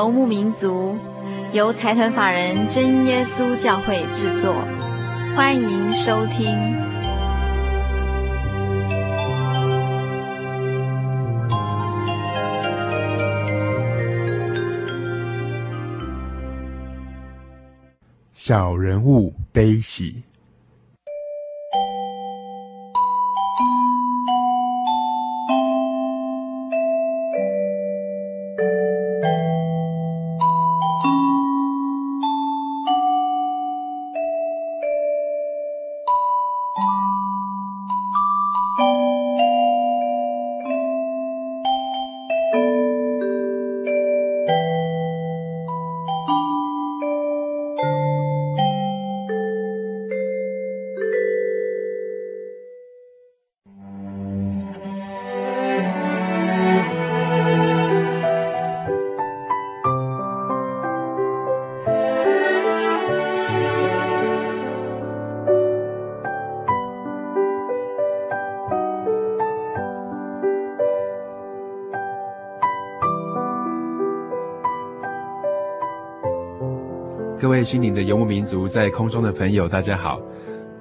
游牧民族，由财团法人真耶稣教会制作，欢迎收听。小人物悲喜。心灵的游牧民族，在空中的朋友，大家好，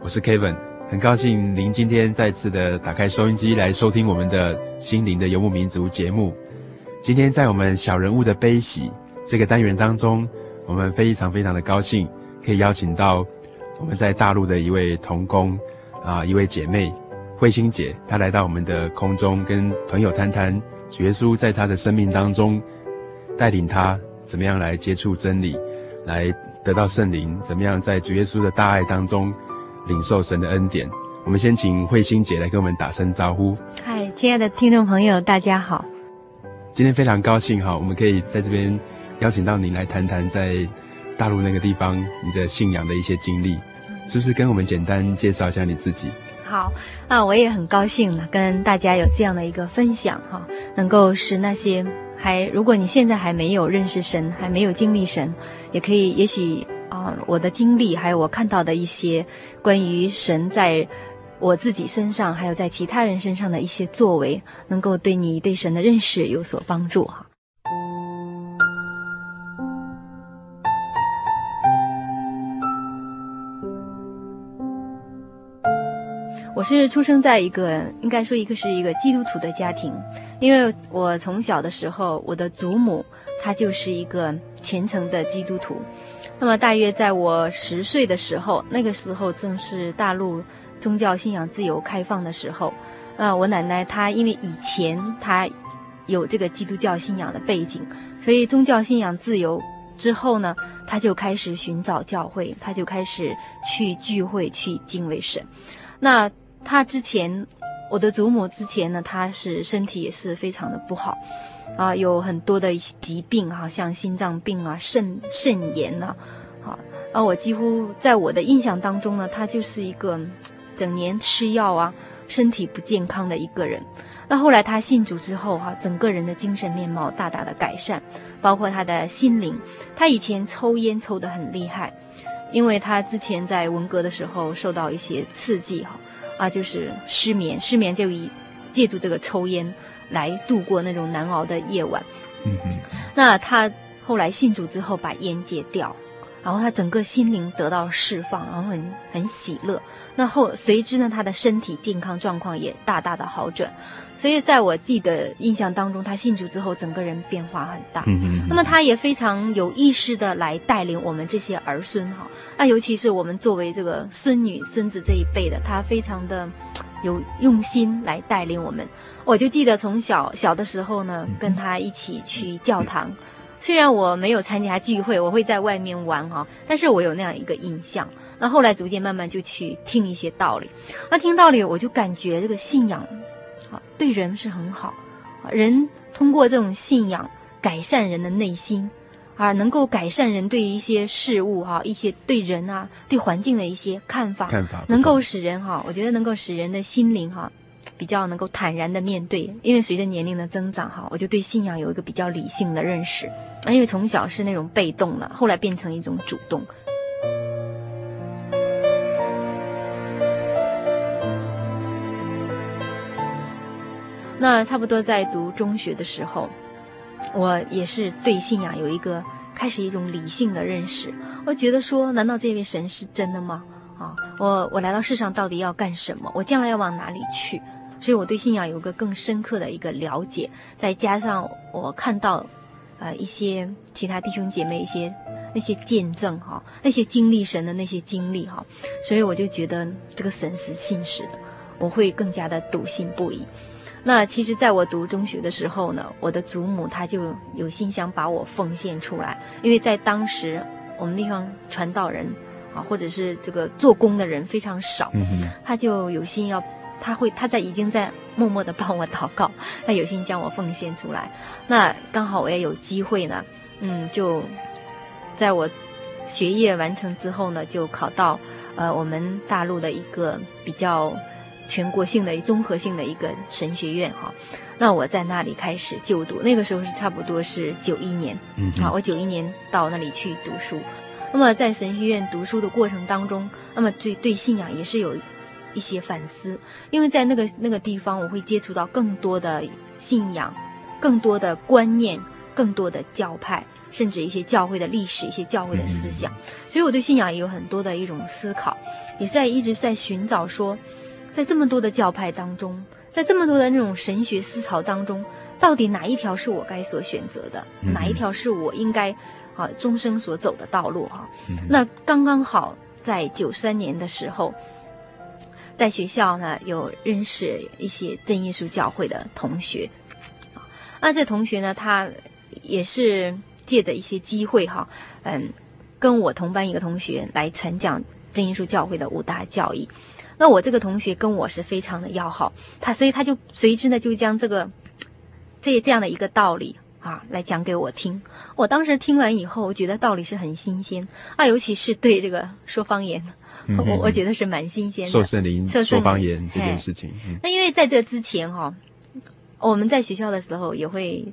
我是 Kevin，很高兴您今天再次的打开收音机来收听我们的心灵的游牧民族节目。今天在我们小人物的悲喜这个单元当中，我们非常非常的高兴，可以邀请到我们在大陆的一位同工啊，一位姐妹慧心姐，她来到我们的空中，跟朋友谈谈主耶稣在她的生命当中带领她怎么样来接触真理，来。得到圣灵，怎么样在主耶稣的大爱当中领受神的恩典？我们先请慧心姐来跟我们打声招呼。嗨，亲爱的听众朋友，大家好。今天非常高兴哈，我们可以在这边邀请到您来谈谈在大陆那个地方你的信仰的一些经历，是不是跟我们简单介绍一下你自己？好，那我也很高兴呢，跟大家有这样的一个分享哈，能够使那些。还，如果你现在还没有认识神，还没有经历神，也可以，也许啊、我的经历，还有我看到的一些关于神在我自己身上，还有在其他人身上的一些作为，能够对你对神的认识有所帮助哈。我是出生在一个，应该说一个是一个基督徒的家庭。因为我从小的时候，我的祖母她就是一个虔诚的基督徒。那么大约在我十岁的时候，那个时候正是大陆宗教信仰自由开放的时候。呃，我奶奶她因为以前她有这个基督教信仰的背景，所以宗教信仰自由之后呢，她就开始寻找教会，她就开始去聚会去敬畏神。那她之前。我的祖母之前呢，她是身体也是非常的不好，啊，有很多的疾病哈，像心脏病啊、肾肾炎呐，啊，啊，我几乎在我的印象当中呢，她就是一个整年吃药啊、身体不健康的一个人。那后来她信主之后哈，整个人的精神面貌大大的改善，包括她的心灵。她以前抽烟抽得很厉害，因为她之前在文革的时候受到一些刺激哈。啊，就是失眠，失眠就以借助这个抽烟来度过那种难熬的夜晚。嗯哼。那他后来信主之后把烟戒掉，然后他整个心灵得到释放，然后很很喜乐。那后随之呢，他的身体健康状况也大大的好转。所以在我记得印象当中，他信主之后，整个人变化很大。嗯嗯。那么他也非常有意识的来带领我们这些儿孙哈。那尤其是我们作为这个孙女、孙子这一辈的，他非常的有用心来带领我们。我就记得从小小的时候呢，跟他一起去教堂。虽然我没有参加聚会，我会在外面玩哈，但是我有那样一个印象。那后来逐渐慢慢就去听一些道理，那听道理我就感觉这个信仰，啊，对人是很好，人通过这种信仰改善人的内心，而能够改善人对于一些事物哈，一些对人啊、对环境的一些看法，看法能够使人哈，我觉得能够使人的心灵哈。比较能够坦然的面对，因为随着年龄的增长，哈，我就对信仰有一个比较理性的认识。因为从小是那种被动的，后来变成一种主动。那差不多在读中学的时候，我也是对信仰有一个开始一种理性的认识。我觉得说，难道这位神是真的吗？啊，我我来到世上到底要干什么？我将来要往哪里去？所以我对信仰有一个更深刻的一个了解，再加上我看到，呃，一些其他弟兄姐妹一些那些见证哈，那些经历神的那些经历哈，所以我就觉得这个神是信实的，我会更加的笃信不疑。那其实，在我读中学的时候呢，我的祖母她就有心想把我奉献出来，因为在当时我们地方传道人啊，或者是这个做工的人非常少，他就有心要。他会，他在已经在默默的帮我祷告，他有心将我奉献出来。那刚好我也有机会呢，嗯，就在我学业完成之后呢，就考到呃我们大陆的一个比较全国性的综合性的一个神学院哈。那我在那里开始就读，那个时候是差不多是九一年，嗯，啊，我九一年到那里去读书。那么在神学院读书的过程当中，那么对对信仰也是有。一些反思，因为在那个那个地方，我会接触到更多的信仰，更多的观念，更多的教派，甚至一些教会的历史，一些教会的思想。所以我对信仰也有很多的一种思考，也是在一直在寻找说，在这么多的教派当中，在这么多的那种神学思潮当中，到底哪一条是我该所选择的？哪一条是我应该啊终生所走的道路？哈，那刚刚好在九三年的时候。在学校呢，有认识一些真耶稣教会的同学，那这同学呢，他也是借着一些机会哈，嗯，跟我同班一个同学来传讲真耶稣教会的五大教义。那我这个同学跟我是非常的要好，他所以他就随之呢就将这个这这样的一个道理啊来讲给我听。我当时听完以后，我觉得道理是很新鲜啊，尤其是对这个说方言。我、嗯、我觉得是蛮新鲜的，受圣灵说方言这件事情。嗯、那因为在这之前哈、哦，我们在学校的时候也会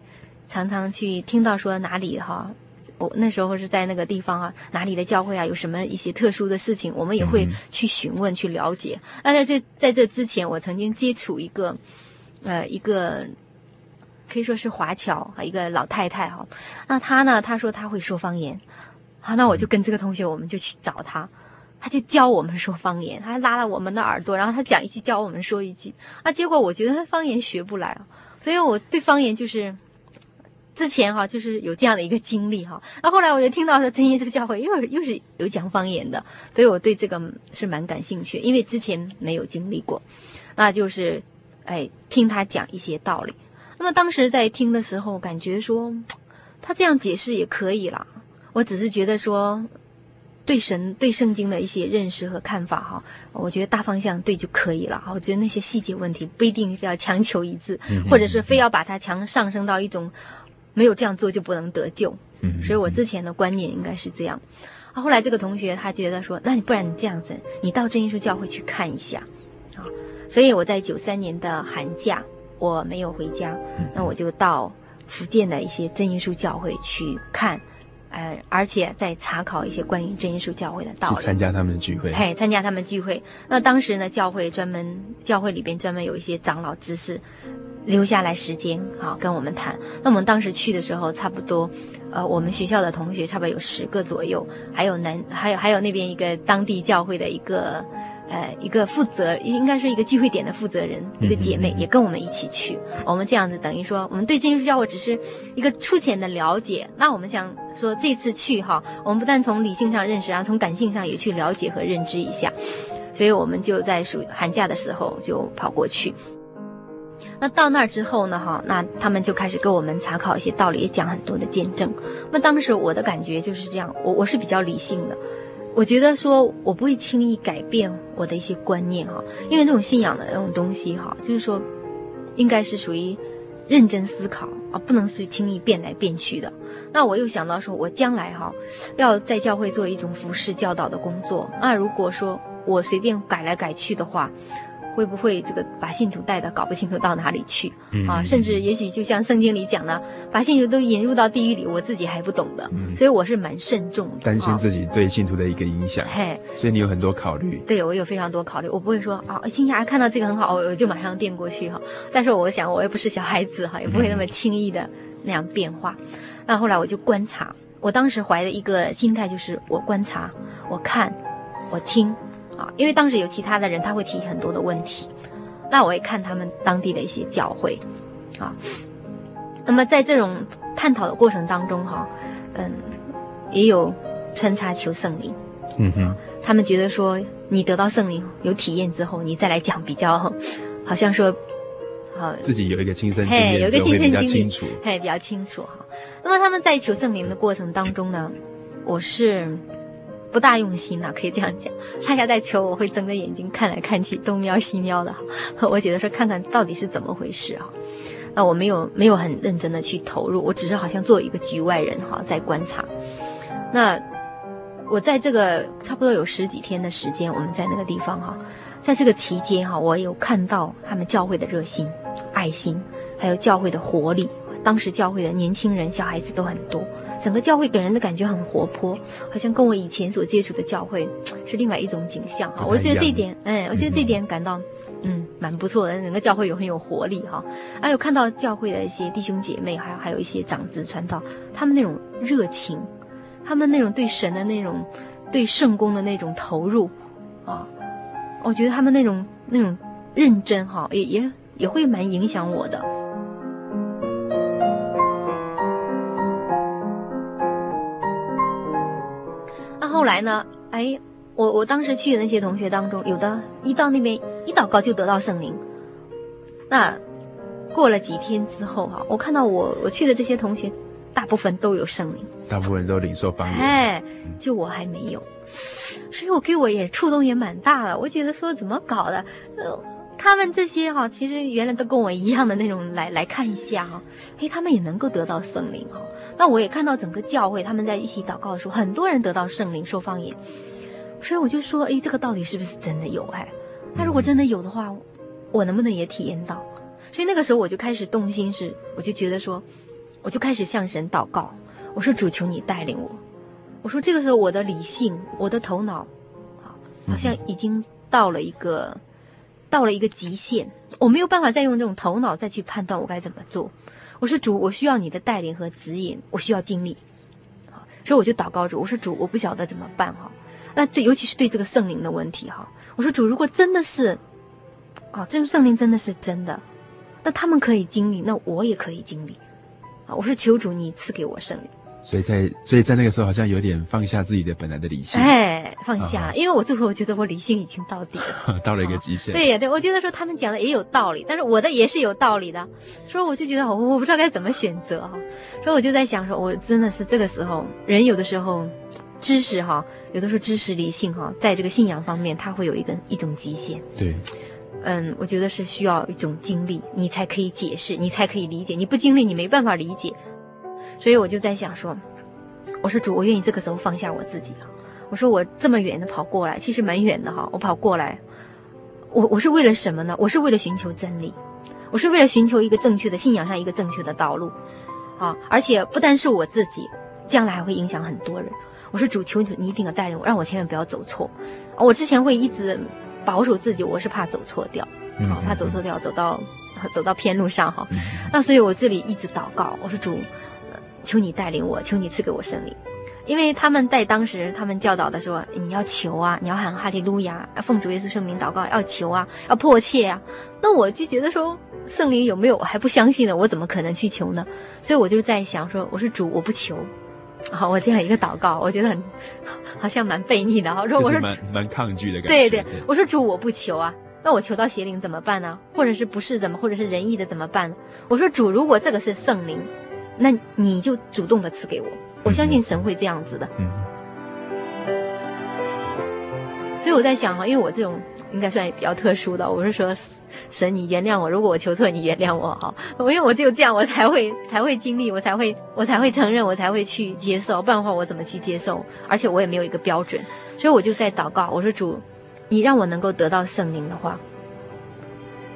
常常去听到说哪里哈，我那时候是在那个地方啊，哪里的教会啊有什么一些特殊的事情，我们也会去询问、嗯、去了解。那在这在这之前，我曾经接触一个呃一个可以说是华侨啊一个老太太哈，那她呢，她说她会说方言，好，那我就跟这个同学，我们就去找她。他就教我们说方言，他还拉了我们的耳朵，然后他讲一句，教我们说一句。啊，结果我觉得他方言学不来，所以我对方言就是之前哈，就是有这样的一个经历哈。那后来我就听到说真耶稣教会又是又是有讲方言的，所以我对这个是蛮感兴趣，因为之前没有经历过。那就是哎，听他讲一些道理。那么当时在听的时候，感觉说他这样解释也可以啦。我只是觉得说。对神、对圣经的一些认识和看法，哈，我觉得大方向对就可以了。我觉得那些细节问题不一定非要强求一致，或者是非要把它强上升到一种没有这样做就不能得救。嗯所以我之前的观念应该是这样。啊，后来这个同学他觉得说，那你不然你这样子，你到真耶稣教会去看一下啊。所以我在九三年的寒假我没有回家，那我就到福建的一些真耶稣教会去看。呃，而且在查考一些关于真耶稣教会的道理，参加他们的聚会，嘿，参加他们聚会。那当时呢，教会专门教会里边专门有一些长老执事，留下来时间好，跟我们谈。那我们当时去的时候，差不多，呃，我们学校的同学差不多有十个左右，还有南，还有还有那边一个当地教会的一个，呃，一个负责，应该是一个聚会点的负责人，一个姐妹也跟我们一起去。我们这样子等于说，我们对真耶稣教会只是一个粗浅的了解。那我们想说，这次去哈，我们不但从理性上认识，然后从感性上也去了解和认知一下。所以我们就在暑寒假的时候就跑过去。那到那儿之后呢？哈，那他们就开始跟我们查考一些道理，也讲很多的见证。那当时我的感觉就是这样，我我是比较理性的，我觉得说我不会轻易改变我的一些观念哈，因为这种信仰的那种东西哈，就是说应该是属于认真思考啊，不能随轻易变来变去的。那我又想到说，我将来哈要在教会做一种服侍教导的工作，那如果说我随便改来改去的话。会不会这个把信徒带的搞不清楚到哪里去啊？甚至也许就像圣经里讲的，把信徒都引入到地狱里，我自己还不懂的，所以我是蛮慎重的，担心自己对信徒的一个影响。嘿，所以你有很多考虑。对，我有非常多考虑，我不会说啊，亲家看到这个很好，我就马上变过去哈。但是我想，我也不是小孩子哈，也不会那么轻易的那样变化。那后来我就观察，我当时怀的一个心态就是，我观察，我看，我听。啊，因为当时有其他的人，他会提很多的问题，那我也看他们当地的一些教会，啊，那么在这种探讨的过程当中，哈，嗯，也有穿插求圣灵，嗯哼，他们觉得说你得到圣灵有体验之后，你再来讲比较，好像说，好自己有一个亲身经历，有一个亲身经历，清楚，嘿，比较清楚哈。那么他们在求圣灵的过程当中呢，我是。不大用心呐、可以这样讲。大家在求，我会睁着眼睛看来看去，东瞄西瞄的。我觉得说看看到底是怎么回事啊。那我没有没有很认真的去投入，我只是好像做一个局外人哈，在观察。那我在这个差不多有十几天的时间，我们在那个地方哈，在这个期间哈，我有看到他们教会的热心、爱心，还有教会的活力。当时教会的年轻人、小孩子都很多。整个教会给人的感觉很活泼，好像跟我以前所接触的教会是另外一种景象哈。我觉得这一点，哎，我觉得这一点感到嗯蛮不错的。整个教会有很有活力哈，还有看到教会的一些弟兄姐妹，还有还有一些长子传道，他们那种热情，他们那种对神的那种对圣工的那种投入啊，我觉得他们那种那种认真哈，也也也会蛮影响我的。来呢？哎，我我当时去的那些同学当中，有的一到那边一祷告就得到圣灵。那过了几天之后哈，我看到我我去的这些同学，大部分都有圣灵，大部分都领受方言。哎，就我还没有，所以我给我也触动也蛮大的。我觉得说怎么搞的？呃，他们这些哈，其实原来都跟我一样的那种来来看一下哈，哎，他们也能够得到圣灵哈。那我也看到整个教会他们在一起祷告的时候，很多人得到圣灵说方言，所以我就说，哎，这个到底是不是真的有？哎，那如果真的有的话，我能不能也体验到？所以那个时候我就开始动心事，我就觉得说，我就开始向神祷告，我说主求你带领我，我说这个时候我的理性，我的头脑，啊，好像已经到了一个到了一个极限，我没有办法再用这种头脑再去判断我该怎么做。我说主，我需要你的带领和指引，我需要经历，所以我就祷告主，我说主，我不晓得怎么办哈。那对，尤其是对这个圣灵的问题哈，我说主，如果真的是，啊，这种圣灵真的是真的，那他们可以经历，那我也可以经历，啊，我说求主你赐给我圣灵。所以在所以在那个时候，好像有点放下自己的本来的理性，哎，放下，因为我最后我觉得我理性已经到底了，到了一个极限。对呀，对，我觉得说他们讲的也有道理，但是我的也是有道理的，所以我就觉得我我不知道该怎么选择哈，所以我就在想说，我真的是这个时候，人有的时候知识哈，有的时候知识理性哈，在这个信仰方面，它会有一个一种极限。对，嗯，我觉得是需要一种经历，你才可以解释，你才可以理解，你不经历，你没办法理解。所以我就在想说，我说主，我愿意这个时候放下我自己了。我说我这么远的跑过来，其实蛮远的哈。我跑过来，我我是为了什么呢？我是为了寻求真理，我是为了寻求一个正确的信仰上一个正确的道路，啊！而且不单是我自己，将来还会影响很多人。我说主，求求你一定要带领我，让我千万不要走错。我之前会一直保守自己，我是怕走错掉，啊，怕走错掉，走到走到偏路上哈。那所以我这里一直祷告，我说主，求你带领我，求你赐给我圣灵。因为他们在当时，他们教导的说，你要求啊，你要喊哈利路亚，奉主耶稣圣名祷告，要求啊，要迫切啊。那我就觉得说，圣灵有没有，我还不相信呢，我怎么可能去求呢？所以我就在想说，我说主，我不求。好，我这样一个祷告，我觉得很好像蛮悖逆的。我说我说蛮蛮抗拒的感觉。对对，我说主，我不求啊，那我求到邪灵怎么办呢？或者是不是怎么，或者是仁义的怎么办呢？我说主，如果这个是圣灵，那你就主动的赐给我。我相信神会这样子的，嗯，所以我在想哈，因为我这种应该算比较特殊的，我是说，神你原谅我，如果我求错，你原谅我哈，因为我只有这样，我才会才会经历，我才会我才会承认，我才会去接受，不然的话我怎么去接受？而且我也没有一个标准，所以我就在祷告，我说主，你让我能够得到圣灵的话，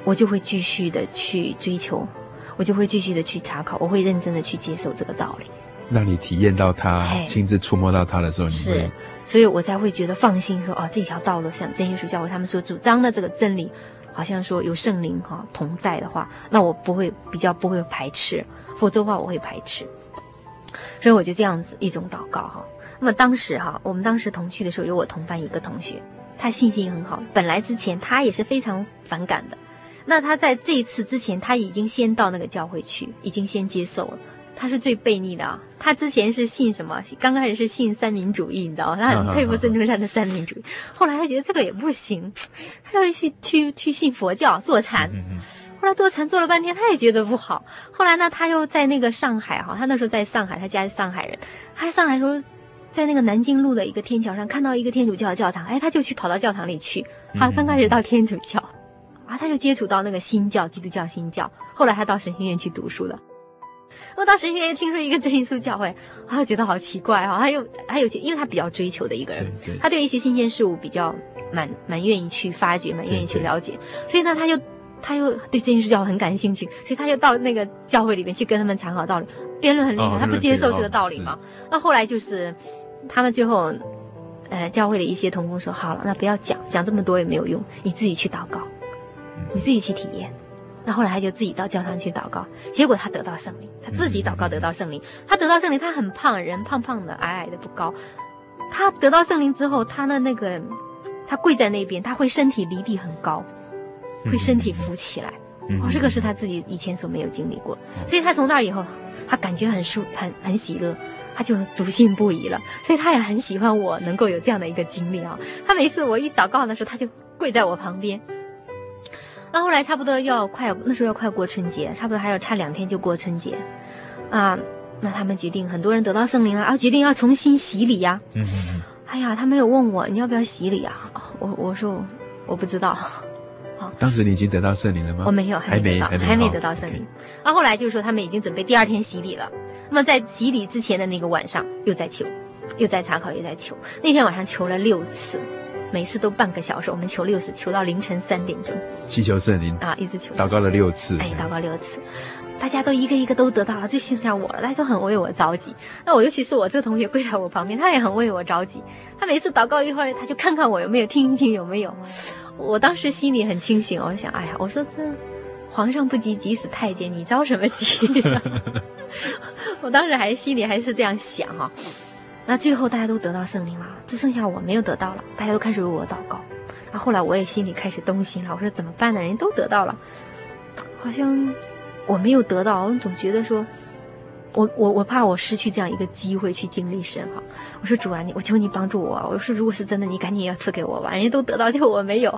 我就会继续的去追求，我就会继续的去查考，我会认真的去接受这个道理。让你体验到他，亲自触摸到他的时候，你会是，所以我才会觉得放心说，说哦，这条道路像真耶稣教会他们所主张的这个真理，好像说有圣灵哈同在的话，那我不会比较不会排斥，否则的话我会排斥。所以我就这样子一种祷告哈。那么当时哈，我们当时同去的时候，有我同班一个同学，他信心很好，本来之前他也是非常反感的，那他在这一次之前，他已经先到那个教会去，已经先接受了。他是最悖逆的啊！他之前是信什么？刚开始是信三民主义，你知道吗？他很佩服孙中山的三民主义。后来他觉得这个也不行，他要去去去信佛教坐禅。后来坐禅坐了半天，他也觉得不好。后来呢，他又在那个上海哈，他那时候在上海，他家是上海人。他在上海时候，在那个南京路的一个天桥上看到一个天主教的教堂，哎，他就去跑到教堂里去。他刚开始到天主教，啊，他就接触到那个新教，基督教新教。后来他到神学院去读书了。我到神学院听说一个真耶稣教会，啊，觉得好奇怪哈、哦，他又他有，因为他比较追求的一个人，他对一些新鲜事物比较蛮蛮愿意去发掘，蛮愿意去了解，所以呢，他就他又对真耶稣教会很感兴趣，所以他就到那个教会里面去跟他们参考道理，辩论很厉害，哦、他不接受这个道理嘛。那后，后来就是他们最后，呃，教会的一些同工说，好了，那不要讲，讲这么多也没有用，你自己去祷告，你自己去体验。那后来他就自己到教堂去祷告，结果他得到圣灵，他自己祷告得到圣灵，他得到圣灵，他很胖，人胖胖的，矮矮的，不高。他得到圣灵之后，他的那个，他跪在那边，他会身体离地很高，会身体浮起来。哦，这个是他自己以前所没有经历过，所以他从那以后，他感觉很舒，很很喜乐，他就笃信不疑了。所以他也很喜欢我能够有这样的一个经历啊。他每次我一祷告的时候，他就跪在我旁边。那后来差不多要快，那时候要快过春节，差不多还要差两天就过春节，啊，那他们决定很多人得到圣灵了，啊，决定要重新洗礼呀。嗯嗯。哎呀，他没有问我你要不要洗礼啊？我我说我，我不知道。好，当时你已经得到圣灵了吗？我没有，还没得到，还没，得到圣灵。那、哦 okay. 后来就是说他们已经准备第二天洗礼了。那么在洗礼之前的那个晚上，又在求，又在查考，又在求。那天晚上求了六次。每次都半个小时，我们求六次，求到凌晨三点钟，祈求圣灵啊，一直求，祷告了六次，哎，祷告六次，大家都一个一个都得到了，就剩下我了，大家都很为我着急。那我尤其是我这个同学跪在我旁边，他也很为我着急。他每次祷告一会儿，他就看看我有没有，听一听有没有。我当时心里很清醒，我想，哎呀，我说这皇上不急急死太监，你着什么急啊？我当时还心里还是这样想啊。那最后大家都得到圣灵了，只剩下我没有得到了。大家都开始为我祷告。那后后来我也心里开始动心了，我说怎么办呢？人家都得到了，好像我没有得到。我总觉得说，我我我怕我失去这样一个机会去经历神哈。我说主啊，你我求你帮助我。我说如果是真的，你赶紧要赐给我吧。人家都得到，结果我没有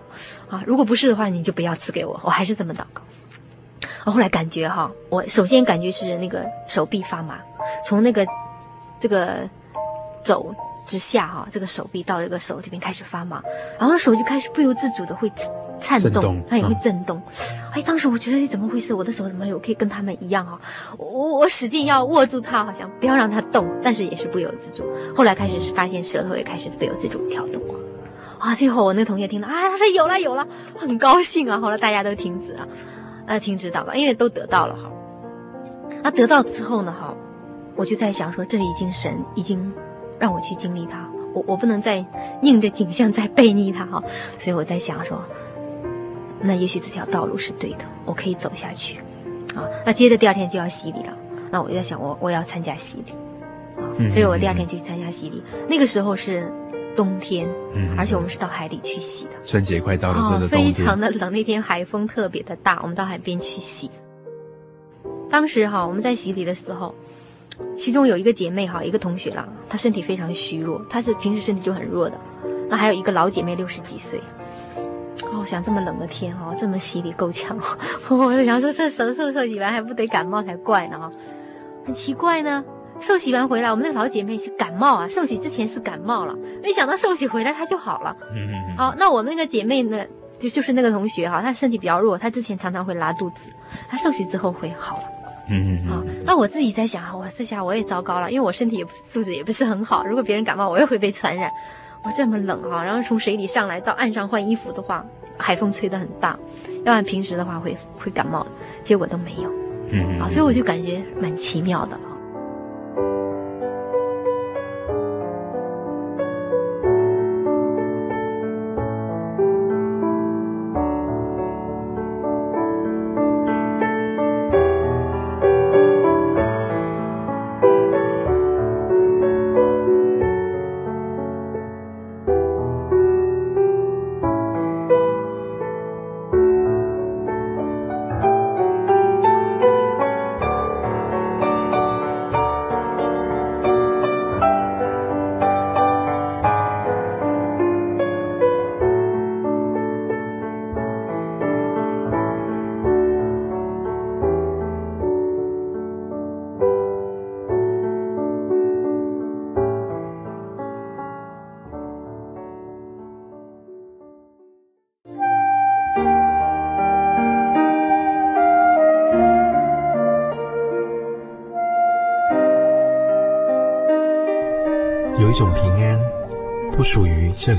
啊。如果不是的话，你就不要赐给我。我还是这么祷告。我后来感觉哈，我首先感觉是那个手臂发麻，从那个这个。肘之下哈，这个手臂到这个手这边开始发麻，然后手就开始不由自主的会颤动，它也会震动。哎，当时我觉得怎么回事？我的手怎么有可以跟他们一样啊？我我使劲要握住它，好像不要让它动，但是也是不由自主。后来开始是发现舌头也开始不由自主跳动啊。最后我那个同学听到啊，他说有了有了，很高兴啊。后来大家都停止了，呃，停止祷告，因为都得到了哈。那得到之后呢哈，我就在想说，这已经神已经。让我去经历它，我我不能再拧着景象再背逆它哈，所以我在想说，那也许这条道路是对的，我可以走下去。啊，那接着第二天就要洗礼了，那我就在想我，我我要参加洗礼，啊，所以我第二天就去参加洗礼。那个时候是冬天，嗯，而且我们是到海里去洗的。春节快到了，非常的冷，那天海风特别的大，我们到海边去洗。当时哈，我们在洗礼的时候，其中有一个姐妹哈，一个同学啦，她身体非常虚弱，她是平时身体就很弱的。那还有一个老姐妹，六十几岁。哦，我想这么冷的天哦，这么洗礼够呛，我就想说这时候受受洗完还不得感冒才怪呢哈，很奇怪呢。受洗完回来，我们那个老姐妹是感冒啊，受洗之前是感冒了，没想到受洗回来她就好了。嗯嗯嗯。好，那我们那个姐妹呢，就就是那个同学哈，她身体比较弱，她之前常常会拉肚子，她受洗之后会好了。嗯嗯。啊，那我自己在想啊，我这下我也糟糕了，因为我身体也素质也不是很好，如果别人感冒，我也会被传染。我，这么冷啊！然后从水里上来到岸上换衣服的话，海风吹得很大，要不然平时的话会会感冒，结果都没有。嗯，啊，所以我就感觉蛮奇妙的。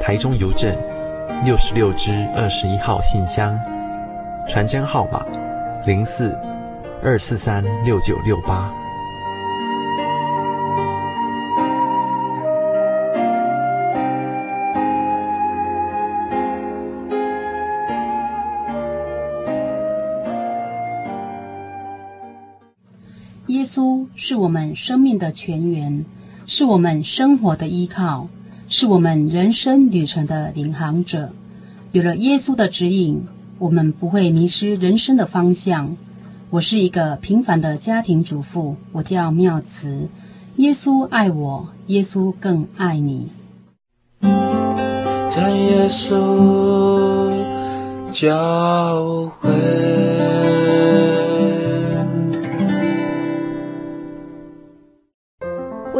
台中邮政六十六支二十一号信箱，传真号码零四二四三六九六八。耶稣是我们生命的泉源。是我们生活的依靠，是我们人生旅程的领航者。有了耶稣的指引，我们不会迷失人生的方向。我是一个平凡的家庭主妇，我叫妙慈。耶稣爱我，耶稣更爱你。在耶稣教会。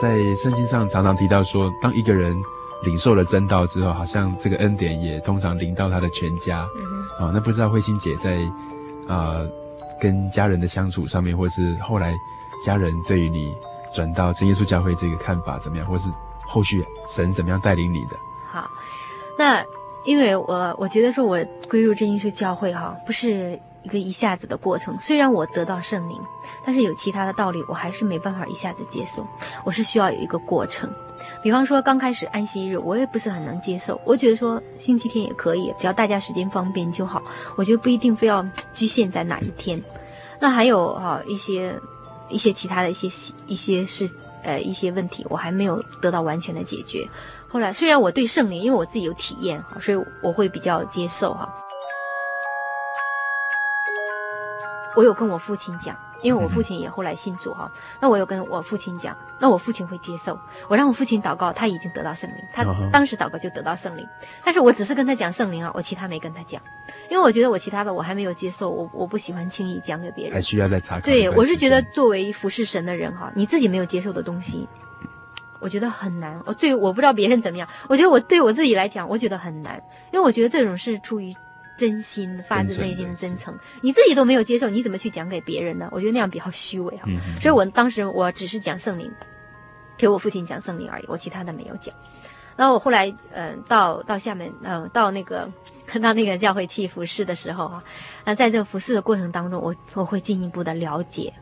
在圣经上常常提到说，当一个人领受了真道之后，好像这个恩典也通常临到他的全家。啊、嗯哦，那不知道慧心姐在啊、呃、跟家人的相处上面，或是后来家人对于你转到真耶稣教会这个看法怎么样，或是后续神怎么样带领你的？好，那因为我我觉得说我归入真耶稣教会哈，不是一个一下子的过程。虽然我得到圣灵，但是有其他的道理，我还是没办法一下子接受。我是需要有一个过程。比方说刚开始安息日，我也不是很能接受。我觉得说星期天也可以，只要大家时间方便就好。我觉得不一定非要局限在哪一天。那还有哈一些一些其他的一些一些事呃一些问题，我还没有得到完全的解决。后来虽然我对圣灵，因为我自己有体验哈，所以我会比较接受哈。我有跟我父亲讲。因为我父亲也后来信主哈，那我有跟我父亲讲，那我父亲会接受。我让我父亲祷告，他已经得到圣灵，他当时祷告就得到圣灵。但是我只是跟他讲圣灵啊，我其他没跟他讲，因为我觉得我其他的我还没有接受，我我不喜欢轻易讲给别人，还需要再查看。对，我是觉得作为服侍神的人哈，你自己没有接受的东西，我觉得很难。我对我不知道别人怎么样，我觉得我对我自己来讲，我觉得很难，因为我觉得这种是出于。真心发自内心的真诚，你自己都没有接受，你怎么去讲给别人呢？我觉得那样比较虚伪哈。嗯、所以我当时我只是讲圣灵，给我父亲讲圣灵而已，我其他的没有讲。然后我后来，嗯、呃，到到厦门，嗯、呃，到那个到那个教会去服侍的时候啊，那在这个服侍的过程当中，我我会进一步的了解、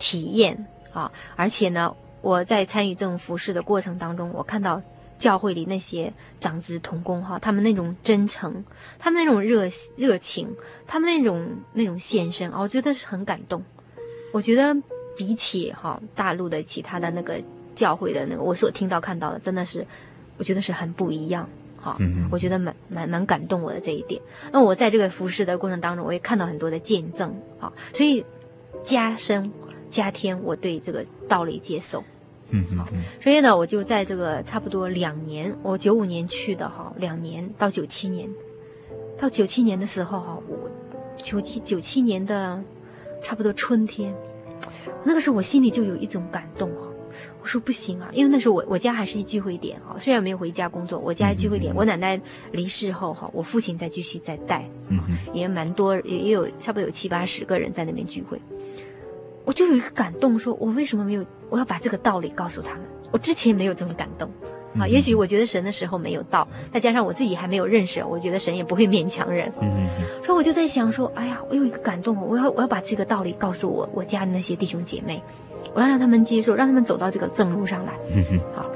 体验啊，而且呢，我在参与这种服侍的过程当中，我看到。教会里那些长子童工哈，他们那种真诚，他们那种热热情，他们那种那种献身啊，我觉得是很感动。我觉得比起哈大陆的其他的那个教会的那个，我所听到看到的，真的是我觉得是很不一样哈。我觉得蛮蛮蛮感动我的这一点。那我在这个服侍的过程当中，我也看到很多的见证啊，所以加深加添我对这个道理接受。嗯嗯，所以呢，我就在这个差不多两年，我九五年去的哈，两年到九七年，到九七年的时候哈，我九七九七年的差不多春天，那个时候我心里就有一种感动哈，我说不行啊，因为那时候我我家还是聚会点哈，虽然没有回家工作，我家聚会点，我奶奶离世后哈，我父亲再继续再带，嗯嗯，也蛮多，也也有差不多有七八十个人在那边聚会。我就有一个感动，说我为什么没有？我要把这个道理告诉他们。我之前没有这么感动，啊，也许我觉得神的时候没有到，再加上我自己还没有认识，我觉得神也不会勉强人。嗯嗯。所以我就在想说，哎呀，我有一个感动，我要我要把这个道理告诉我我家的那些弟兄姐妹，我要让他们接受，让他们走到这个正路上来。嗯哼。好。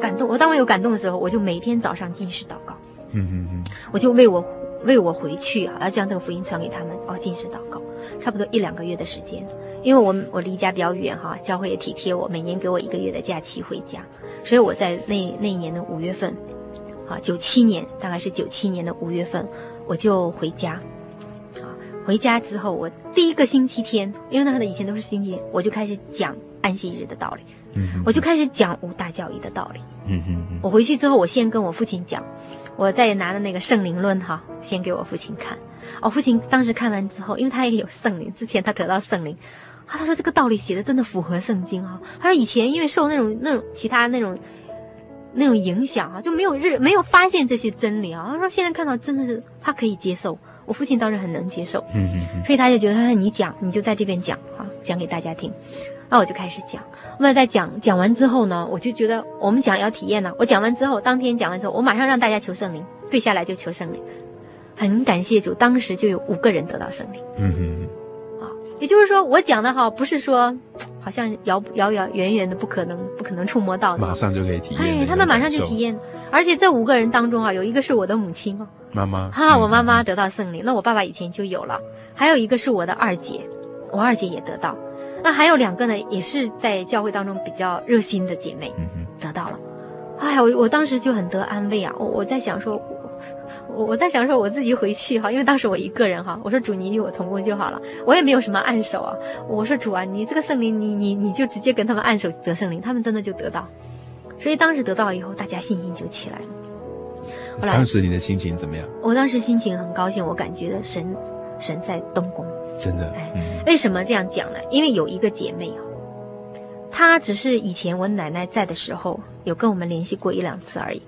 感动，我当我有感动的时候，我就每天早上进食祷告。嗯嗯嗯。我就为我。为我回去啊，要将这个福音传给他们哦，进食祷告，差不多一两个月的时间，因为我我离家比较远哈，教会也体贴我，每年给我一个月的假期回家，所以我在那那一年的五月份，啊，九七年大概是九七年的五月份，我就回家，啊，回家之后我第一个星期天，因为那个以前都是星期天，我就开始讲安息日的道理，嗯，我就开始讲五大教义的道理，嗯我回去之后，我先跟我父亲讲。我再拿着那个圣灵论哈，先给我父亲看。我父亲当时看完之后，因为他也有圣灵，之前他得到圣灵，啊，他说这个道理写的真的符合圣经啊。他说以前因为受那种那种其他那种那种影响啊，就没有日没有发现这些真理啊。他说现在看到真的是他可以接受，我父亲倒是很能接受，嗯嗯嗯，所以他就觉得他说你讲你就在这边讲啊，讲给大家听。那我就开始讲，那在讲讲完之后呢，我就觉得我们讲要体验呢。我讲完之后，当天讲完之后，我马上让大家求圣灵，跪下来就求圣灵。很感谢主，当时就有五个人得到圣灵。嗯嗯啊，也就是说，我讲的哈，不是说好像遥遥遥远远的不可能不可能触摸到的，马上就可以体验。哎，他们马上就体验，而且这五个人当中啊，有一个是我的母亲哦，妈妈。哈，我妈妈得到圣灵，那我爸爸以前就有了，还有一个是我的二姐，我二姐也得到。那还有两个呢，也是在教会当中比较热心的姐妹，得到了。哎呀，我我当时就很得安慰啊！我我在想说，我我在想说我自己回去哈，因为当时我一个人哈，我说主你与我同工就好了，我也没有什么按手啊。我说主啊，你这个圣灵，你你你就直接跟他们按手得圣灵，他们真的就得到。所以当时得到以后，大家信心就起来了。后来，当时你的心情怎么样？我当时心情很高兴，我感觉神神在动工。真的，哎，为什么这样讲呢？因为有一个姐妹哦，她只是以前我奶奶在的时候有跟我们联系过一两次而已，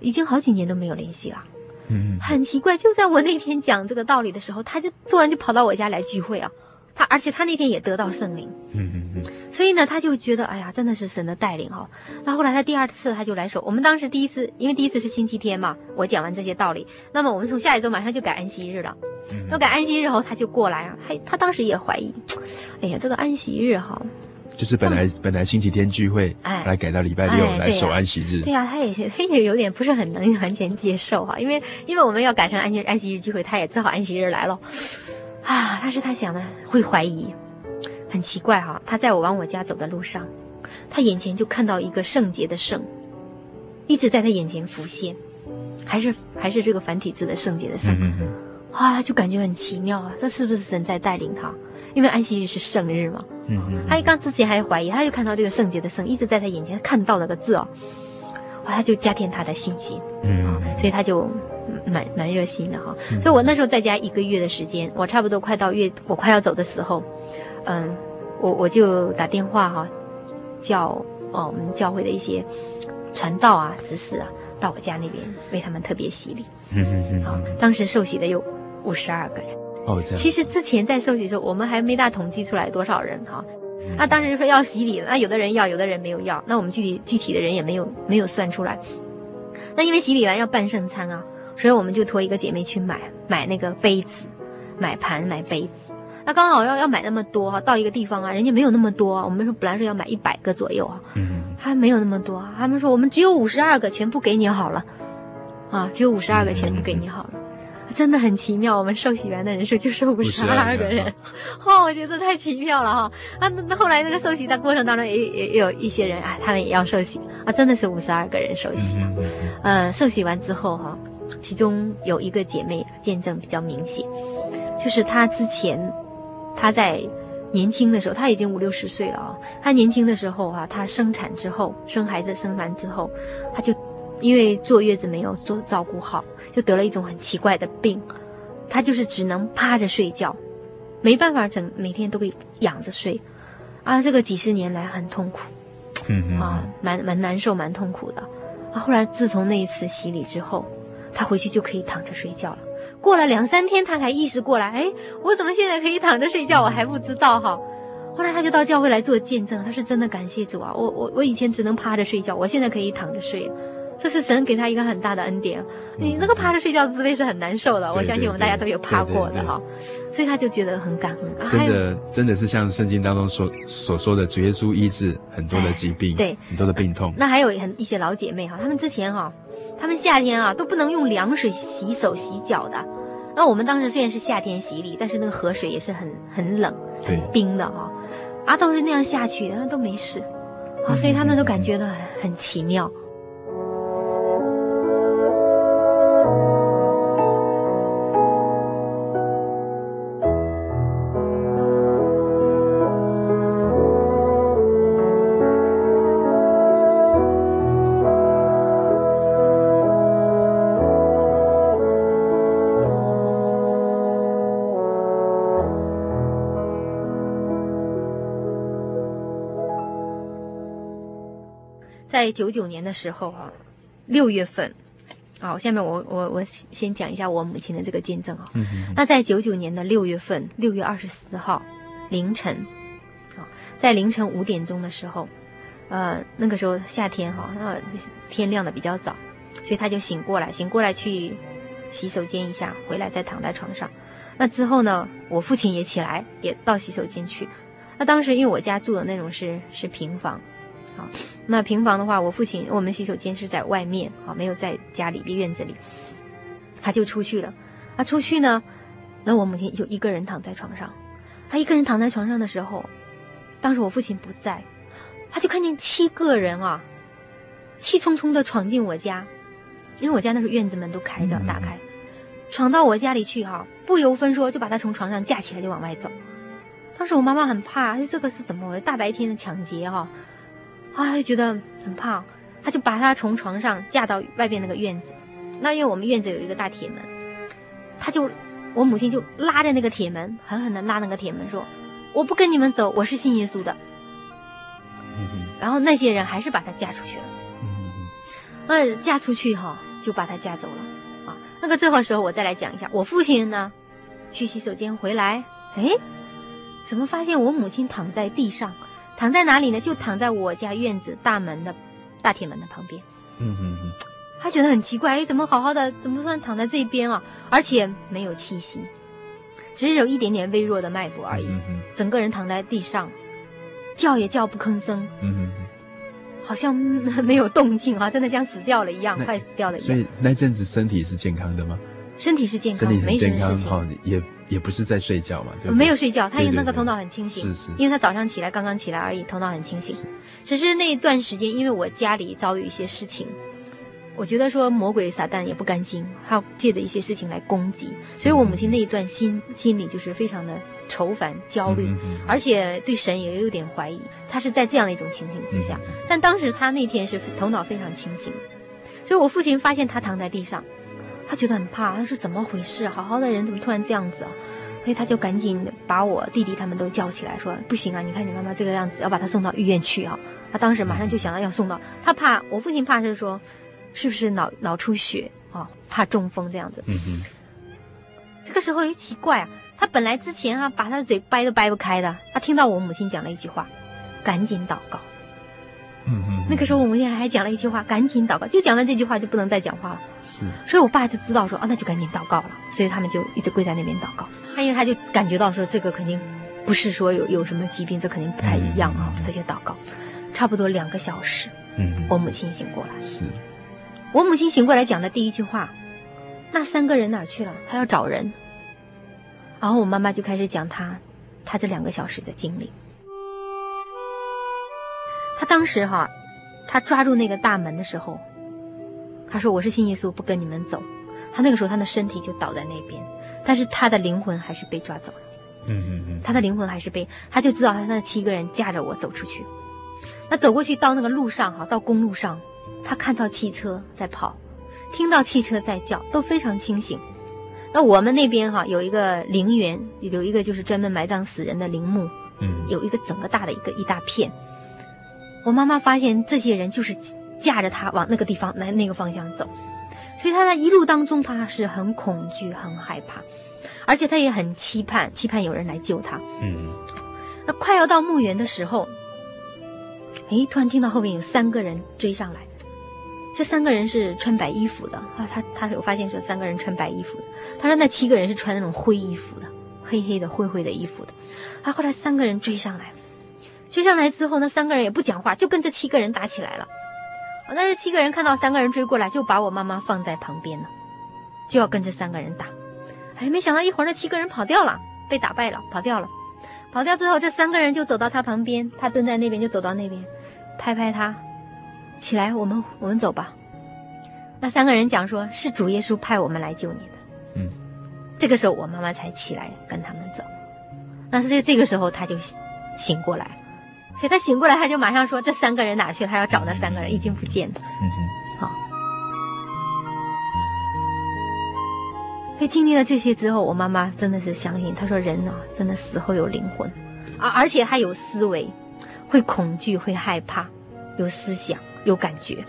已经好几年都没有联系了。嗯，很奇怪，就在我那天讲这个道理的时候，她就突然就跑到我家来聚会啊，她而且她那天也得到圣灵，嗯嗯嗯，所以呢，她就觉得哎呀，真的是神的带领哈、哦。那后来她第二次她就来守，我们当时第一次，因为第一次是星期天嘛，我讲完这些道理，那么我们从下一周马上就改安息日了。那、嗯、改安息日后，他就过来啊，他他当时也怀疑，哎呀，这个安息日哈、哦，就是本来、嗯、本来星期天聚会，哎，来改到礼拜六来守安息日。对呀、他也他也有点不是很能完全接受哈，因为因为我们要改成安息安息日聚会，他也只好安息日来了。啊！但是他想的会怀疑，很奇怪哈、啊。他在我往我家走的路上，他眼前就看到一个圣洁的圣，一直在他眼前浮现，还是还是这个繁体字的圣洁的圣。嗯嗯嗯。啊，就感觉很奇妙啊，这是不是神在带领他？因为安息日是圣日嘛。嗯嗯。他一刚之前还怀疑，他就看到这个圣洁的圣一直在他眼前，看到了个字哦，哇，他就加添他的信心。嗯。所以他就。蛮蛮热心的哈，所以我那时候在家一个月的时间，我差不多快到月，我快要走的时候，嗯，我我就打电话哈，叫哦我们教会的一些传道啊、执事啊，到我家那边为他们特别洗礼。嗯嗯嗯。啊，当时受洗的有五十二个人。哦，这样。其实之前在收集的时候，我们还没大统计出来多少人哈。那当时就说要洗礼，那有的人要，有的人没有要，那我们具体具体的人也没有没有算出来。那因为洗礼完要办圣餐啊。所以我们就托一个姐妹去买买那个杯子，买盘买杯子。那刚好要要买那么多哈，到一个地方啊，人家没有那么多。我们说本来说要买一百个左右啊，嗯，还没有那么多。他们说我们只有五十二个，全部给你好了，啊，只有五十二个，全部给你好了，真的很奇妙。我们受洗员的人数就是五十二个人，哇，我觉得太奇妙了哈。啊，那那后来那个受洗的过程当中也也也有一些人啊，他们也要受洗啊，真的是五十二个人受洗。嗯，受洗完之后哈。其中有一个姐妹见证比较明显，就是她之前，她在年轻的时候，她已经五六十岁了啊。她年轻的时候啊，她生产之后，生孩子生完之后，她就因为坐月子没有做照顾好，就得了一种很奇怪的病，她就是只能趴着睡觉，没办法整每天都给仰着睡，啊，这个几十年来很痛苦，嗯啊，蛮蛮难受，蛮痛苦的。啊，后来自从那一次洗礼之后。他回去就可以躺着睡觉了。过了两三天，他才意识过来，哎，我怎么现在可以躺着睡觉？我还不知道哈。后来他就到教会来做见证，他是真的感谢主啊！我我我以前只能趴着睡觉，我现在可以躺着睡。这是神给他一个很大的恩典。你那个趴着睡觉的滋味是很难受的，我相信我们大家都有趴过的哈。所以他就觉得很感恩。真的，真的是像圣经当中所所说的，主耶稣医治很多的疾病，对，很多的病痛。那还有很一些老姐妹哈，她们之前哈，她们夏天啊都不能用凉水洗手洗脚的。那我们当时虽然是夏天洗礼，但是那个河水也是很很冷、很冰的哈。啊，都是那样下去的，都没事。啊，所以他们都感觉到很很奇妙。在九九年的时候啊，六月份，好，下面我我我先讲一下我母亲的这个见证啊。那在九九年的六月份，六月二十四号凌晨，啊，在凌晨五点钟的时候，呃，那个时候夏天哈，那天亮的比较早，所以他就醒过来，醒过来去洗手间一下，回来再躺在床上。那之后呢，我父亲也起来，也到洗手间去。那当时因为我家住的那种是是平房。好，那平房的话，我父亲我们洗手间是在外面，啊，没有在家里的院子里，他就出去了。他出去呢，那我母亲就一个人躺在床上。他一个人躺在床上的时候，当时我父亲不在，他就看见七个人啊，气冲冲的闯进我家，因为我家那时候院子门都开着，打开，闯到我家里去，哈，不由分说就把他从床上架起来就往外走。当时我妈妈很怕，这个是怎么回事？大白天的抢劫，哈。啊，就觉得很胖，他就把他从床上架到外边那个院子。那因为我们院子有一个大铁门，他就我母亲就拉着那个铁门，狠狠的拉那个铁门，说：“我不跟你们走，我是信耶稣的。”然后那些人还是把他架出去了。那嫁出去哈，就把他嫁走了。啊，那个这会儿时候我再来讲一下，我父亲呢，去洗手间回来，哎，怎么发现我母亲躺在地上？躺在哪里呢？就躺在我家院子大门的大铁门的旁边。嗯嗯嗯。他觉得很奇怪，哎，怎么好好的，怎么突然躺在这边啊？而且没有气息，只是有一点点微弱的脉搏而已。嗯嗯。整个人躺在地上，叫也叫不吭声。嗯嗯。好像 没有动静啊，真的像死掉了一样，快死掉了一样。所以那阵子身体是健康的吗？身体是健康，没什么事情。也也不是在睡觉嘛，对对没有睡觉，他那个头脑很清醒。是是。因为他早上起来刚刚起来而已，头脑很清醒。只是那一段时间，因为我家里遭遇一些事情，我觉得说魔鬼撒旦也不甘心，他要借着一些事情来攻击，所以我母亲那一段心心里就是非常的。愁烦、焦虑，嗯嗯、而且对神也有点怀疑。他是在这样的一种情形之下，嗯、但当时他那天是头脑非常清醒，所以我父亲发现他躺在地上，他觉得很怕，他说怎么回事？好好的人怎么突然这样子啊？所以他就赶紧把我弟弟他们都叫起来，说不行啊，你看你妈妈这个样子，要把她送到医院去啊。他当时马上就想到要送到，他怕我父亲怕是说，是不是脑脑出血啊？怕中风这样子。嗯哼。这个时候也奇怪啊。他本来之前、啊、把他的嘴掰都掰不开的，他听到我母亲讲了一句话，赶紧祷告。嗯嗯。那个时候我母亲还讲了一句话，赶紧祷告，就讲了这句话就不能再讲话了。是。所以我爸就知道说啊，那就赶紧祷告了。所以他们就一直跪在那边祷告。他因为他就感觉到说这个肯定不是说有有什么疾病，这肯定不太一样啊，他就祷告。差不多两个小时，嗯，我母亲醒过来。是。我母亲醒过来讲的第一句话，那三个人哪去了？他要找人。然后我妈妈就开始讲她，她这两个小时的经历。她当时哈，他抓住那个大门的时候，他说：“我是信耶稣，不跟你们走。”他那个时候，他的身体就倒在那边，但是他的灵魂还是被抓走了。嗯嗯嗯。他的灵魂还是被，他就知道他那七个人架着我走出去。那走过去到那个路上哈，到公路上，他看到汽车在跑，听到汽车在叫，都非常清醒。那我们那边哈有一个陵园，有一个就是专门埋葬死人的陵墓，嗯，有一个整个大的一个一大片。我妈妈发现这些人就是架着他往那个地方来那个方向走，所以他在一路当中他是很恐惧、很害怕，而且他也很期盼，期盼有人来救他。嗯，那快要到墓园的时候，哎，突然听到后面有三个人追上来。这三个人是穿白衣服的啊，他他有发现说三个人穿白衣服的，他说那七个人是穿那种灰衣服的，黑黑的灰灰的衣服的，啊，后来三个人追上来，追上来之后，那三个人也不讲话，就跟这七个人打起来了，啊，那这七个人看到三个人追过来，就把我妈妈放在旁边了，就要跟这三个人打，哎，没想到一会儿那七个人跑掉了，被打败了，跑掉了，跑掉之后，这三个人就走到他旁边，他蹲在那边就走到那边，拍拍他。起来，我们我们走吧。那三个人讲说，是主耶稣派我们来救你的。嗯，这个时候我妈妈才起来跟他们走。但是这这个时候他就醒过来，所以他醒过来他就马上说，这三个人哪去了？他要找那三个人，已经不见了。嗯哼，好。所以经历了这些之后，我妈妈真的是相信，她说人啊，真的死后有灵魂，而而且还有思维，会恐惧，会害怕，有思想。有感觉，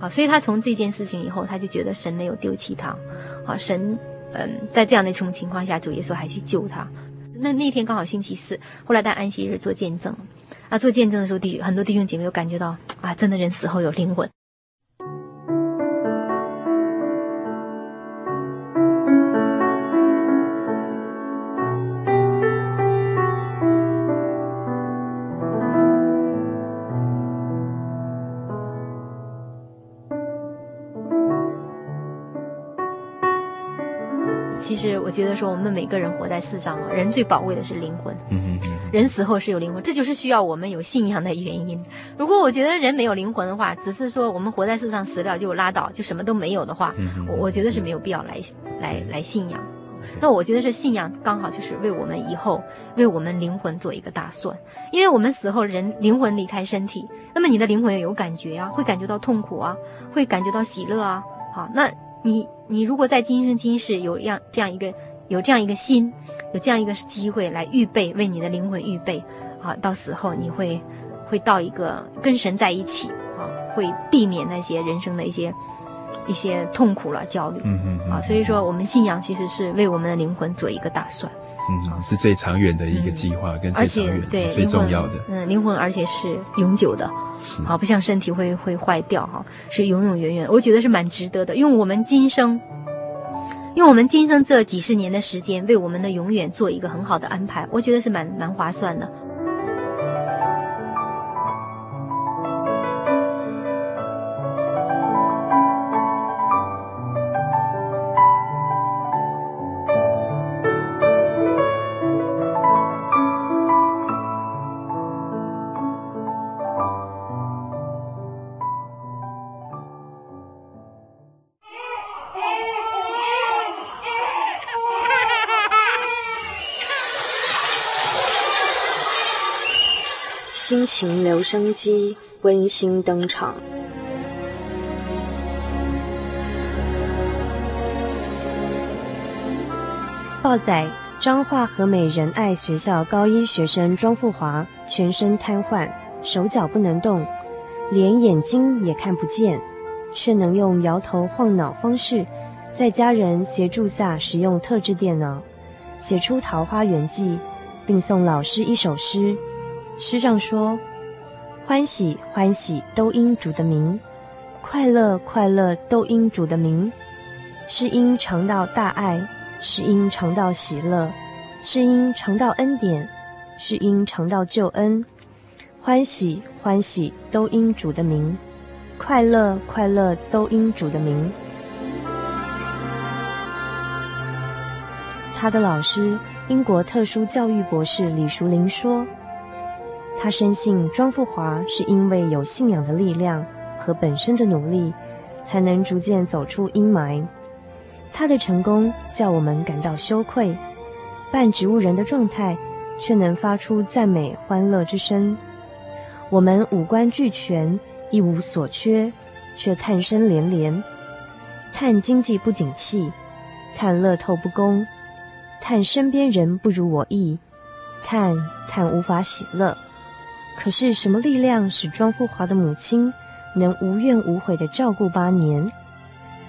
好，所以他从这件事情以后，他就觉得神没有丢弃他，好，神，嗯，在这样的一种情况下，主耶稣还去救他。那那天刚好星期四，后来在安息日做见证，啊，做见证的时候，弟很多弟兄姐妹都感觉到，啊，真的人死后有灵魂。其实我觉得说，我们每个人活在世上啊，人最宝贵的是灵魂。嗯嗯，人死后是有灵魂，这就是需要我们有信仰的原因。如果我觉得人没有灵魂的话，只是说我们活在世上死了就拉倒，就什么都没有的话，我我觉得是没有必要来来来信仰。那我觉得是信仰刚好就是为我们以后为我们灵魂做一个打算，因为我们死后人灵魂离开身体，那么你的灵魂也有感觉啊，会感觉到痛苦啊，会感觉到喜乐啊，好那。你你如果在今生今世有样这样一个有这样一个心，有这样一个机会来预备为你的灵魂预备，啊，到死后你会会到一个跟神在一起啊，会避免那些人生的一些一些痛苦了、焦虑。嗯嗯嗯啊，所以说我们信仰其实是为我们的灵魂做一个打算。嗯，是最长远的一个计划，跟最而且长远对最重要的。嗯，灵魂而且是永久的，好，不像身体会会坏掉哈，是永永远远。我觉得是蛮值得的，因为我们今生，用我们今生这几十年的时间，为我们的永远做一个很好的安排，我觉得是蛮蛮划算的。情留声机温馨登场。报载：彰化和美仁爱学校高一学生庄富华全身瘫痪，手脚不能动，连眼睛也看不见，却能用摇头晃脑方式，在家人协助下使用特制电脑，写出《桃花源记》，并送老师一首诗。诗上说：“欢喜欢喜都因主的名，快乐快乐都因主的名。是因尝到大爱，是因尝到喜乐，是因尝到恩典，是因尝到救恩。欢喜欢喜都因主的名，快乐快乐都因主的名。”他的老师，英国特殊教育博士李淑玲说。他深信庄富华是因为有信仰的力量和本身的努力，才能逐渐走出阴霾。他的成功叫我们感到羞愧，半植物人的状态却能发出赞美欢乐之声。我们五官俱全，一无所缺，却叹声连连，叹经济不景气，叹乐透不公，叹身边人不如我意，叹叹无法喜乐。可是，什么力量使庄富华的母亲能无怨无悔地照顾八年？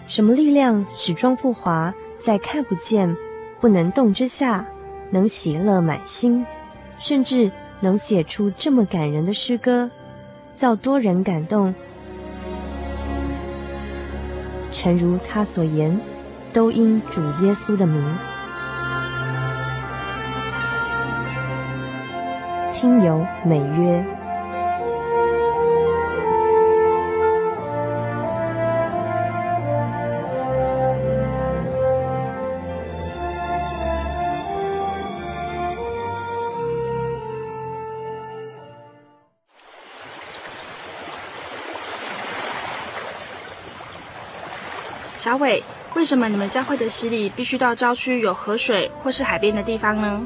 什么力量使庄富华在看不见、不能动之下，能喜乐满心，甚至能写出这么感人的诗歌，造多人感动？诚如他所言，都因主耶稣的名。听友美约，小伟，为什么你们教会的洗礼必须到郊区有河水或是海边的地方呢？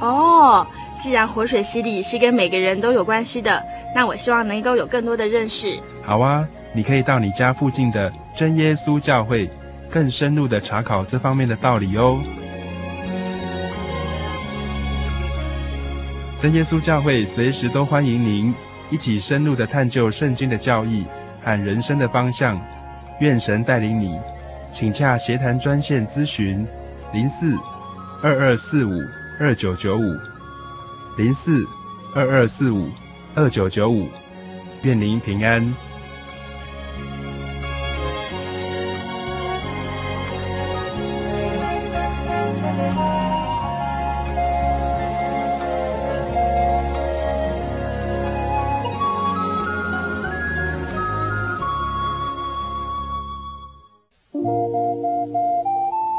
哦，既然活水洗礼是跟每个人都有关系的，那我希望能够有更多的认识。好啊，你可以到你家附近的真耶稣教会，更深入的查考这方面的道理哦。真耶稣教会随时都欢迎您一起深入的探究圣经的教义和人生的方向。愿神带领你，请洽协谈专线咨询零四二二四五。二九九五零四二二四五二九九五，愿您平安。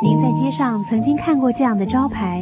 您在街上曾经看过这样的招牌？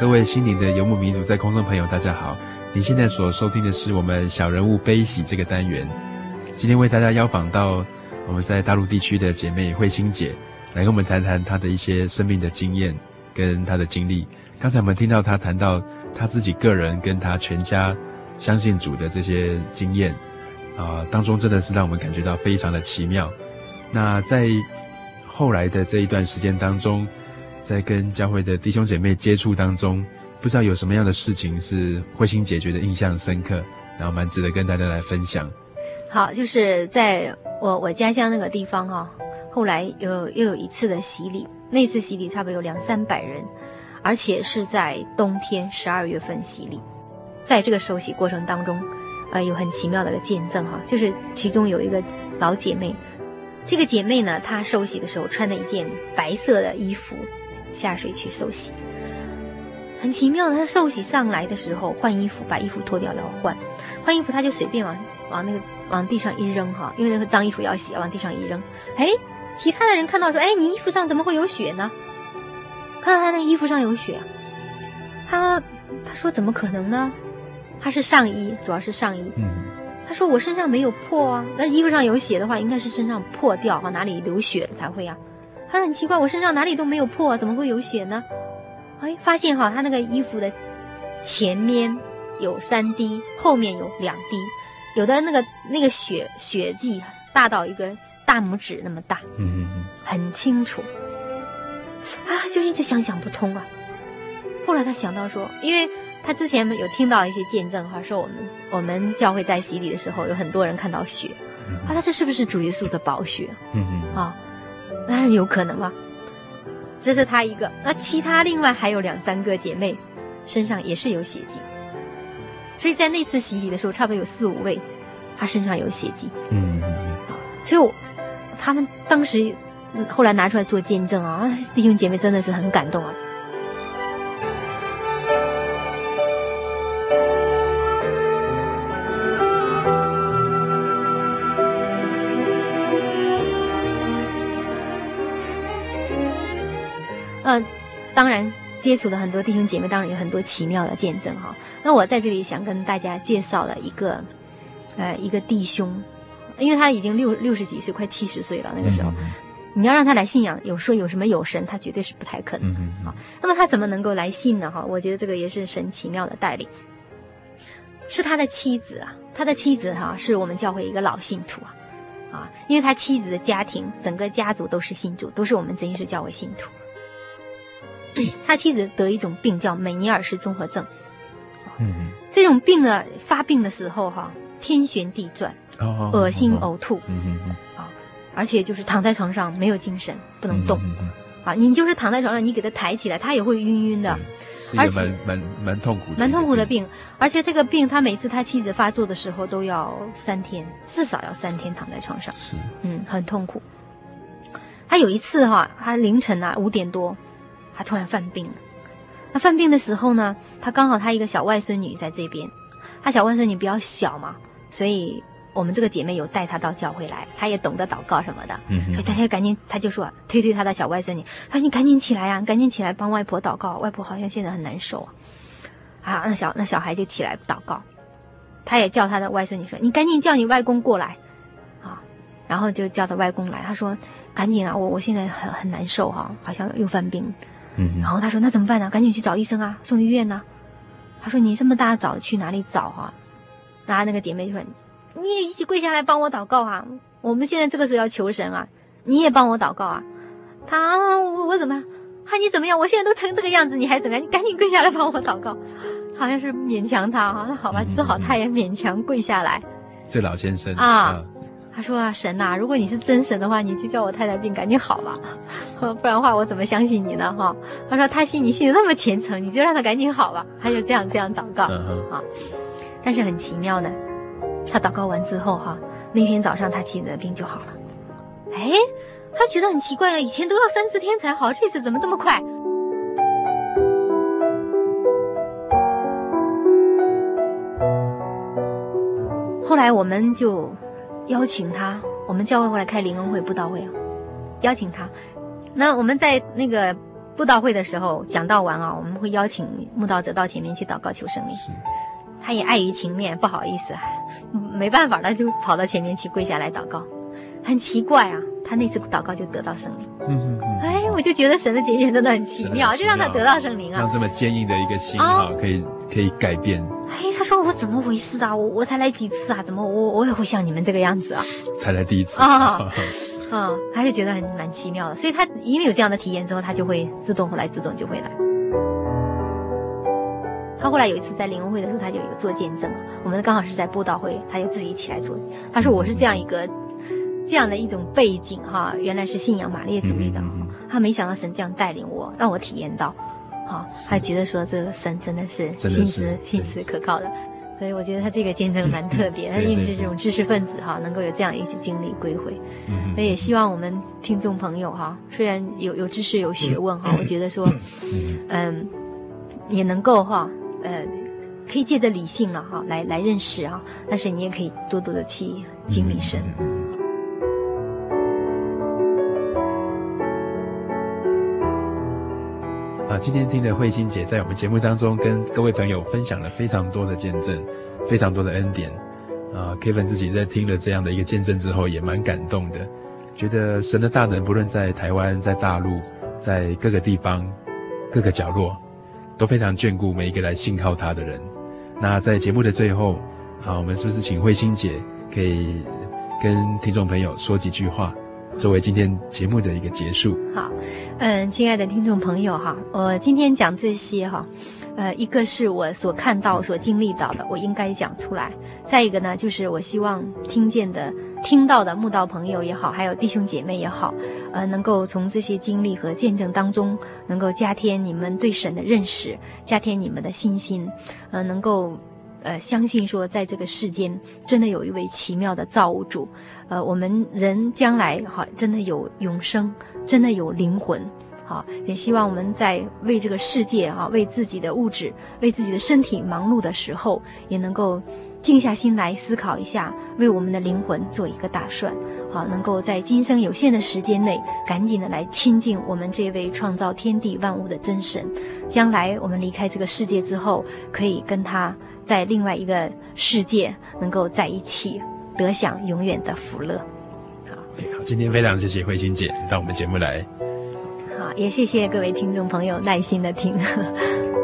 各位心灵的游牧民族，在空中朋友，大家好！您现在所收听的是我们小人物悲喜这个单元。今天为大家邀访到我们在大陆地区的姐妹慧心姐，来跟我们谈谈她的一些生命的经验跟她的经历。刚才我们听到她谈到她自己个人跟她全家相信主的这些经验，啊、当中真的是让我们感觉到非常的奇妙。那在后来的这一段时间当中，在跟教会的弟兄姐妹接触当中，不知道有什么样的事情是慧心姐觉得印象深刻，然后蛮值得跟大家来分享。好，就是在我我家乡那个地方哈、哦，后来有又有一次的洗礼，那次洗礼差不多有两三百人，而且是在冬天十二月份洗礼，在这个受洗过程当中，呃，有很奇妙的一个见证哈，就是其中有一个老姐妹，这个姐妹呢，她受洗的时候穿的一件白色的衣服。下水去受洗，很奇妙的。他受洗上来的时候换衣服，把衣服脱掉然后换，换衣服他就随便往往那个往地上一扔哈，因为那个脏衣服要洗，往地上一扔。哎，其他的人看到说：“哎，你衣服上怎么会有血呢？”看到他那个衣服上有血，他他说：“怎么可能呢？他是上衣，主要是上衣。”嗯，他说：“我身上没有破啊，那衣服上有血的话，应该是身上破掉哈，哪里流血了才会啊。”他说很奇怪，我身上哪里都没有破，怎么会有血呢？哎，发现哈，他那个衣服的前面有三滴，后面有两滴，有的那个那个血血迹大到一个大拇指那么大，嗯嗯，很清楚。啊，就一直想想不通啊。后来他想到说，因为他之前有听到一些见证哈，说我们我们教会在洗礼的时候，有很多人看到血，啊，他这是不是主耶稣的宝血？嗯嗯，啊。当然有可能啊，这是他一个，那其他另外还有两三个姐妹，身上也是有血迹，所以在那次洗礼的时候，差不多有四五位，她身上有血迹。嗯，所以我他们当时后来拿出来做见证啊，弟兄姐妹真的是很感动啊。当然接触的很多弟兄姐妹，当然有很多奇妙的见证哈。那我在这里想跟大家介绍了一个，呃，一个弟兄，因为他已经六六十几岁，快七十岁了。那个时候，嗯、你要让他来信仰，有说有什么有神，他绝对是不太可能。啊、那么他怎么能够来信呢？哈，我觉得这个也是神奇妙的带领。是他的妻子啊，他的妻子哈，是我们教会一个老信徒啊，啊，因为他妻子的家庭，整个家族都是信主，都是我们真耶稣教会信徒。他妻子得一种病叫美尼尔氏综合症，嗯，这种病呢，发病的时候哈，天旋地转，哦，恶心呕吐，嗯嗯啊，而且就是躺在床上没有精神，不能动，啊，你就是躺在床上，你给他抬起来，他也会晕晕的，而且蛮蛮蛮痛苦的，蛮痛苦的病，而且这个病他每次他妻子发作的时候都要三天，至少要三天躺在床上，是，嗯，很痛苦。他有一次哈，他凌晨啊五点多。他突然犯病了，他犯病的时候呢，他刚好他一个小外孙女在这边，他小外孙女比较小嘛，所以我们这个姐妹有带她到教会来，她也懂得祷告什么的，嗯，所以他就赶紧，他就说推推他的小外孙女，他说你赶紧起来啊，赶紧起来帮外婆祷告，外婆好像现在很难受啊，啊，那小那小孩就起来祷告，他也叫他的外孙女说，你赶紧叫你外公过来，啊，然后就叫他外公来，他说赶紧啊，我我现在很很难受哈，好像又犯病。嗯，然后他说：“那怎么办呢？赶紧去找医生啊，送医院呢。”他说：“你这么大早去哪里找哈、啊？”然后那个姐妹就说：“你也一起跪下来帮我祷告啊！我们现在这个时候要求神啊，你也帮我祷告啊！”他我我怎么样？啊，你怎么样？我现在都成这个样子，你还怎么样？你赶紧跪下来帮我祷告，好像是勉强他哈。那好吧，只好他也勉强跪下来。这老先生啊，他说啊，神呐，如果你是真神的话，你就叫我太太病赶紧好吧，不然的话我怎么相信你呢？哈，他说他信你信的那么虔诚，你就让他赶紧好吧。他就这样这样祷告啊。但是很奇妙呢，他祷告完之后哈，那天早上他妻子的病就好了。哎，他觉得很奇怪啊，以前都要三四天才好，这次怎么这么快？后来我们就邀请他，我们教会过来开灵恩会、布道会啊，邀请他。那我们在那个布道会的时候讲道完啊，我们会邀请慕道者到前面去祷告求胜利。他也碍于情面，不好意思，没办法，他就跑到前面去跪下来祷告。很奇怪啊，他那次祷告就得到胜利。嗯嗯嗯。哎，我就觉得神的拣选真的很奇妙，奇妙就让他得到圣灵啊。让这么坚硬的一个心啊，可以可以改变。哎，他说我怎么回事啊？我我才来几次啊？怎么我我也会像你们这个样子啊？才来第一次啊？嗯，他就觉得很蛮奇妙的，所以他因为有这样的体验之后，他就会自动后来自动就会来。他后来有一次在灵恩会的时候，他就有做见证了。我们刚好是在布道会，他就自己起来做。他说我是这样一个。这样的一种背景哈，原来是信仰马列主义的，他没想到神这样带领我，让我体验到，哈，他觉得说这个神真的是信实、信实可靠的，所以我觉得他这个见证蛮特别，他因为是这种知识分子哈，能够有这样一些经历归回，所以也希望我们听众朋友哈，虽然有有知识有学问哈，我觉得说，嗯，也能够哈，呃，可以借着理性了哈，来来认识哈，但是你也可以多多的去经历神。今天听了慧心姐在我们节目当中跟各位朋友分享了非常多的见证，非常多的恩典。啊，Kevin 自己在听了这样的一个见证之后，也蛮感动的，觉得神的大能不论在台湾、在大陆、在各个地方、各个角落，都非常眷顾每一个来信靠他的人。那在节目的最后，啊，我们是不是请慧心姐可以跟听众朋友说几句话？作为今天节目的一个结束，好，嗯，亲爱的听众朋友哈，我今天讲这些哈，呃，一个是我所看到、所经历到的，我应该讲出来；再一个呢，就是我希望听见的、听到的慕道朋友也好，还有弟兄姐妹也好，呃，能够从这些经历和见证当中，能够加添你们对神的认识，加添你们的信心，呃，能够。呃，相信说，在这个世间，真的有一位奇妙的造物主。呃，我们人将来哈，真的有永生，真的有灵魂。好，也希望我们在为这个世界哈，为自己的物质，为自己的身体忙碌的时候，也能够静下心来思考一下，为我们的灵魂做一个打算。好，能够在今生有限的时间内，赶紧的来亲近我们这位创造天地万物的真神。将来我们离开这个世界之后，可以跟他。在另外一个世界能够在一起，得享永远的福乐。好，好，今天非常谢谢慧心姐到我们节目来。好，也谢谢各位听众朋友耐心的听。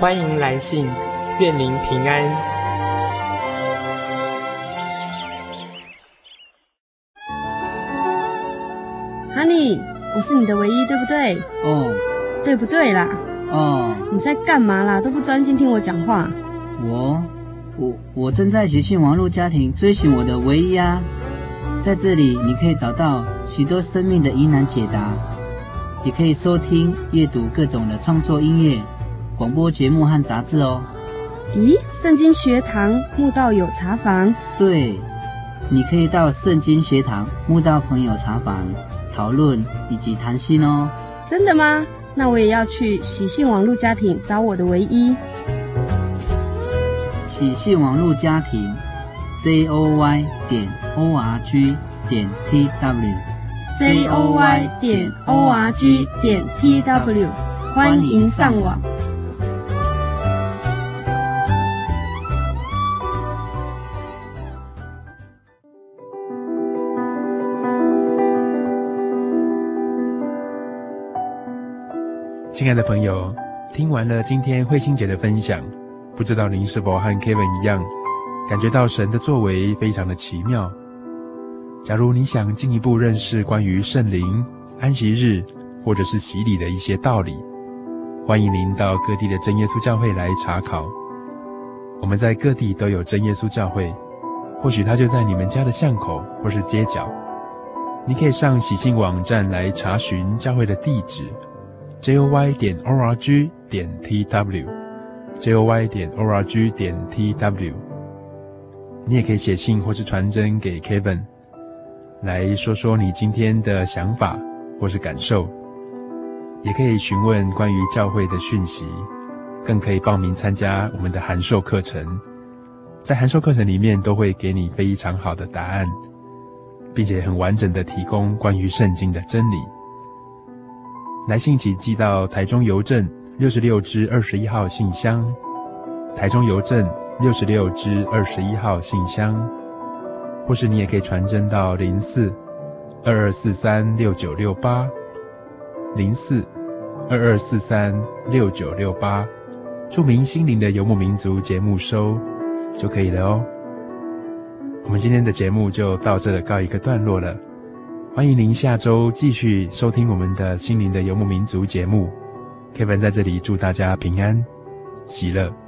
欢迎来信，愿您平安。Honey，我是你的唯一，对不对？哦。对不对啦？哦。你在干嘛啦？都不专心听我讲话。我，我，我正在喜信网络家庭追寻我的唯一啊！在这里，你可以找到许多生命的疑难解答。也可以收听、阅读各种的创作音乐、广播节目和杂志哦。咦，圣经学堂慕道友茶房？对，你可以到圣经学堂慕道朋友茶房讨论以及谈心哦。真的吗？那我也要去喜信网络家庭找我的唯一。喜信网络家庭，j o y 点 o r g 点 t w。j o y 点 o r g 点 t w，欢迎上网。亲爱的朋友，听完了今天慧心姐的分享，不知道您是否和 Kevin 一样，感觉到神的作为非常的奇妙。假如你想进一步认识关于圣灵、安息日或者是洗礼的一些道理，欢迎您到各地的真耶稣教会来查考。我们在各地都有真耶稣教会，或许它就在你们家的巷口或是街角。你可以上喜信网站来查询教会的地址：joy 点 org 点 tw，joy 点 org 点 tw。你也可以写信或是传真给 Kevin。来说说你今天的想法或是感受，也可以询问关于教会的讯息，更可以报名参加我们的函授课程。在函授课程里面，都会给你非常好的答案，并且很完整的提供关于圣经的真理。来信请寄到台中邮政六十六支二十一号信箱，台中邮政六十六支二十一号信箱。或是你也可以传真到零四二二四三六九六八零四二二四三六九六八，注明心灵的游牧民族节目收就可以了哦。我们今天的节目就到这告一个段落了，欢迎您下周继续收听我们的心灵的游牧民族节目。Kevin 在这里祝大家平安喜乐。